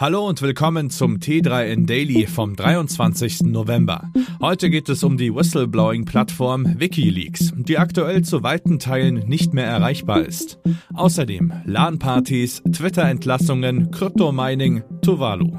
Hallo und willkommen zum T3N Daily vom 23. November. Heute geht es um die Whistleblowing-Plattform Wikileaks, die aktuell zu weiten Teilen nicht mehr erreichbar ist. Außerdem LAN-Partys, Twitter-Entlassungen, Kryptomining, Tuvalu.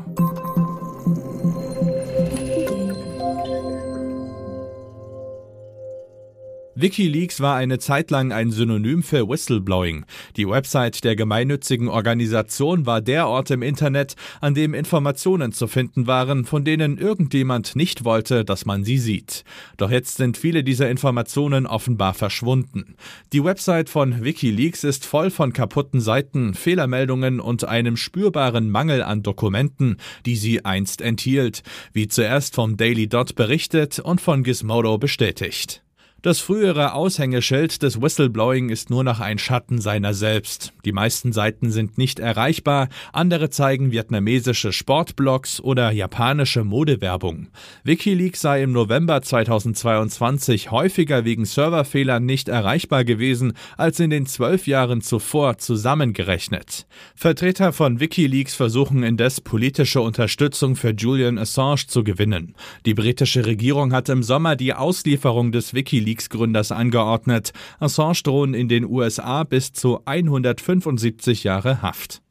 Wikileaks war eine Zeit lang ein Synonym für Whistleblowing. Die Website der gemeinnützigen Organisation war der Ort im Internet, an dem Informationen zu finden waren, von denen irgendjemand nicht wollte, dass man sie sieht. Doch jetzt sind viele dieser Informationen offenbar verschwunden. Die Website von Wikileaks ist voll von kaputten Seiten, Fehlermeldungen und einem spürbaren Mangel an Dokumenten, die sie einst enthielt, wie zuerst vom Daily Dot berichtet und von Gizmodo bestätigt. Das frühere Aushängeschild des Whistleblowing ist nur noch ein Schatten seiner selbst. Die meisten Seiten sind nicht erreichbar, andere zeigen vietnamesische Sportblogs oder japanische Modewerbung. Wikileaks sei im November 2022 häufiger wegen Serverfehlern nicht erreichbar gewesen als in den zwölf Jahren zuvor zusammengerechnet. Vertreter von Wikileaks versuchen indes politische Unterstützung für Julian Assange zu gewinnen. Die britische Regierung hat im Sommer die Auslieferung des Wikileaks WikiLeaks-Gründers angeordnet. Assange drohen in den USA bis zu 175 Jahre Haft.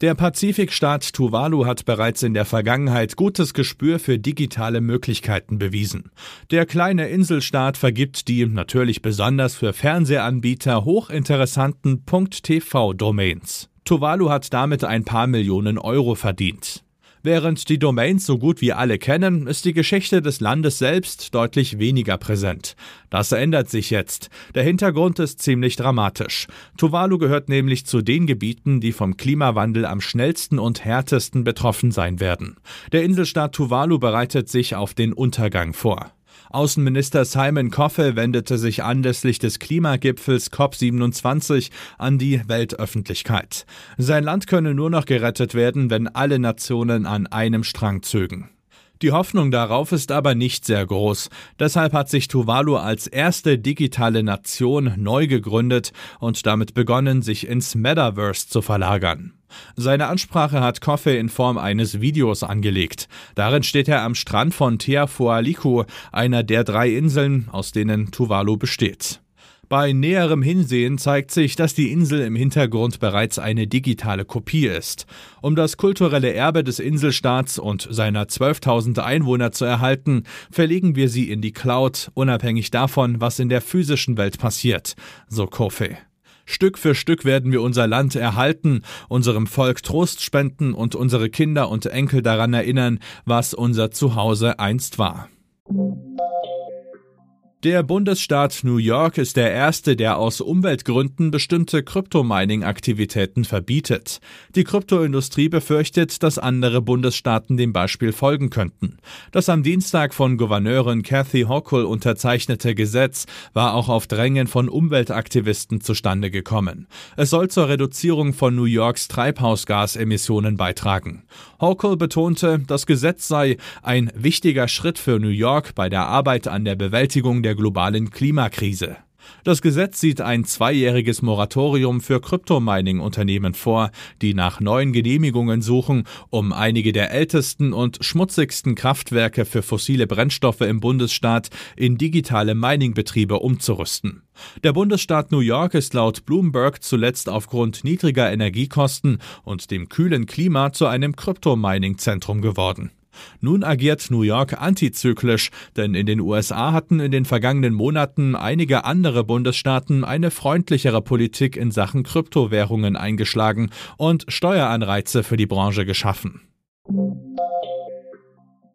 Der Pazifikstaat Tuvalu hat bereits in der Vergangenheit gutes Gespür für digitale Möglichkeiten bewiesen. Der kleine Inselstaat vergibt die natürlich besonders für Fernsehanbieter hochinteressanten .tv-Domains. Tuvalu hat damit ein paar Millionen Euro verdient. Während die Domains so gut wie alle kennen, ist die Geschichte des Landes selbst deutlich weniger präsent. Das ändert sich jetzt. Der Hintergrund ist ziemlich dramatisch. Tuvalu gehört nämlich zu den Gebieten, die vom Klimawandel am schnellsten und härtesten betroffen sein werden. Der Inselstaat Tuvalu bereitet sich auf den Untergang vor. Außenminister Simon Coffey wendete sich anlässlich des Klimagipfels COP27 an die Weltöffentlichkeit. Sein Land könne nur noch gerettet werden, wenn alle Nationen an einem Strang zögen. Die Hoffnung darauf ist aber nicht sehr groß. Deshalb hat sich Tuvalu als erste digitale Nation neu gegründet und damit begonnen, sich ins Metaverse zu verlagern. Seine Ansprache hat Koffe in Form eines Videos angelegt. Darin steht er am Strand von Teafualiku, einer der drei Inseln, aus denen Tuvalu besteht. Bei näherem Hinsehen zeigt sich, dass die Insel im Hintergrund bereits eine digitale Kopie ist. Um das kulturelle Erbe des Inselstaats und seiner 12.000 Einwohner zu erhalten, verlegen wir sie in die Cloud, unabhängig davon, was in der physischen Welt passiert, so Kofe. Stück für Stück werden wir unser Land erhalten, unserem Volk Trost spenden und unsere Kinder und Enkel daran erinnern, was unser Zuhause einst war. Der Bundesstaat New York ist der erste, der aus Umweltgründen bestimmte Kryptomining-Aktivitäten verbietet. Die Kryptoindustrie befürchtet, dass andere Bundesstaaten dem Beispiel folgen könnten. Das am Dienstag von Gouverneurin Kathy Hochul unterzeichnete Gesetz war auch auf Drängen von Umweltaktivisten zustande gekommen. Es soll zur Reduzierung von New Yorks Treibhausgasemissionen beitragen. Hochul betonte, das Gesetz sei ein wichtiger Schritt für New York bei der Arbeit an der Bewältigung der der globalen Klimakrise. Das Gesetz sieht ein zweijähriges Moratorium für Kryptomining-Unternehmen vor, die nach neuen Genehmigungen suchen, um einige der ältesten und schmutzigsten Kraftwerke für fossile Brennstoffe im Bundesstaat in digitale Miningbetriebe umzurüsten. Der Bundesstaat New York ist laut Bloomberg zuletzt aufgrund niedriger Energiekosten und dem kühlen Klima zu einem Kryptomining-Zentrum geworden. Nun agiert New York antizyklisch, denn in den USA hatten in den vergangenen Monaten einige andere Bundesstaaten eine freundlichere Politik in Sachen Kryptowährungen eingeschlagen und Steueranreize für die Branche geschaffen.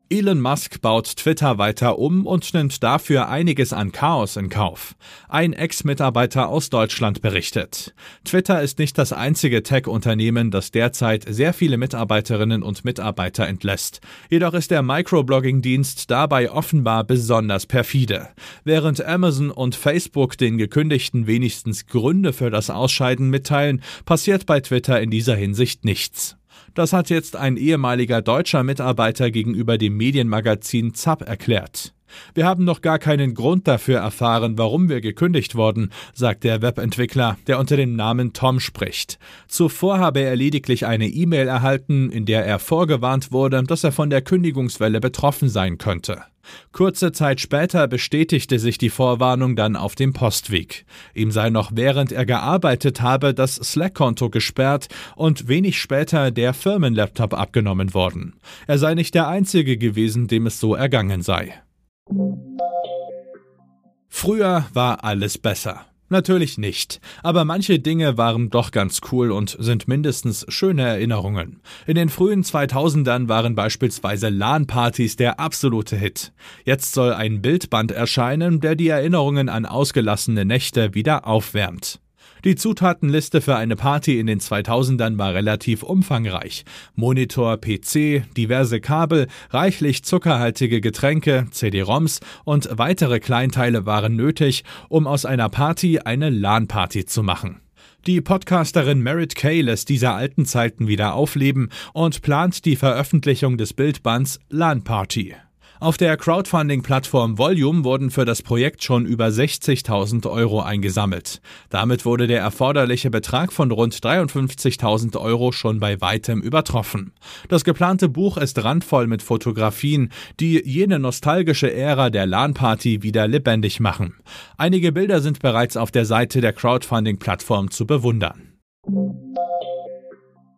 Elon Musk baut Twitter weiter um und nimmt dafür einiges an Chaos in Kauf. Ein Ex-Mitarbeiter aus Deutschland berichtet. Twitter ist nicht das einzige Tech-Unternehmen, das derzeit sehr viele Mitarbeiterinnen und Mitarbeiter entlässt. Jedoch ist der Microblogging-Dienst dabei offenbar besonders perfide. Während Amazon und Facebook den Gekündigten wenigstens Gründe für das Ausscheiden mitteilen, passiert bei Twitter in dieser Hinsicht nichts. Das hat jetzt ein ehemaliger deutscher Mitarbeiter gegenüber dem Medienmagazin ZAP erklärt. Wir haben noch gar keinen Grund dafür erfahren, warum wir gekündigt wurden, sagt der Webentwickler, der unter dem Namen Tom spricht. Zuvor habe er lediglich eine E-Mail erhalten, in der er vorgewarnt wurde, dass er von der Kündigungswelle betroffen sein könnte. Kurze Zeit später bestätigte sich die Vorwarnung dann auf dem Postweg. Ihm sei noch während er gearbeitet habe das Slack-Konto gesperrt und wenig später der Firmenlaptop abgenommen worden. Er sei nicht der Einzige gewesen, dem es so ergangen sei. Früher war alles besser. Natürlich nicht, aber manche Dinge waren doch ganz cool und sind mindestens schöne Erinnerungen. In den frühen 2000ern waren beispielsweise LAN-Partys der absolute Hit. Jetzt soll ein Bildband erscheinen, der die Erinnerungen an ausgelassene Nächte wieder aufwärmt. Die Zutatenliste für eine Party in den 2000ern war relativ umfangreich. Monitor, PC, diverse Kabel, reichlich zuckerhaltige Getränke, CD-ROMs und weitere Kleinteile waren nötig, um aus einer Party eine LAN-Party zu machen. Die Podcasterin Merritt Kay lässt diese alten Zeiten wieder aufleben und plant die Veröffentlichung des Bildbands LAN Party. Auf der Crowdfunding-Plattform Volume wurden für das Projekt schon über 60.000 Euro eingesammelt. Damit wurde der erforderliche Betrag von rund 53.000 Euro schon bei weitem übertroffen. Das geplante Buch ist randvoll mit Fotografien, die jene nostalgische Ära der LAN-Party wieder lebendig machen. Einige Bilder sind bereits auf der Seite der Crowdfunding-Plattform zu bewundern.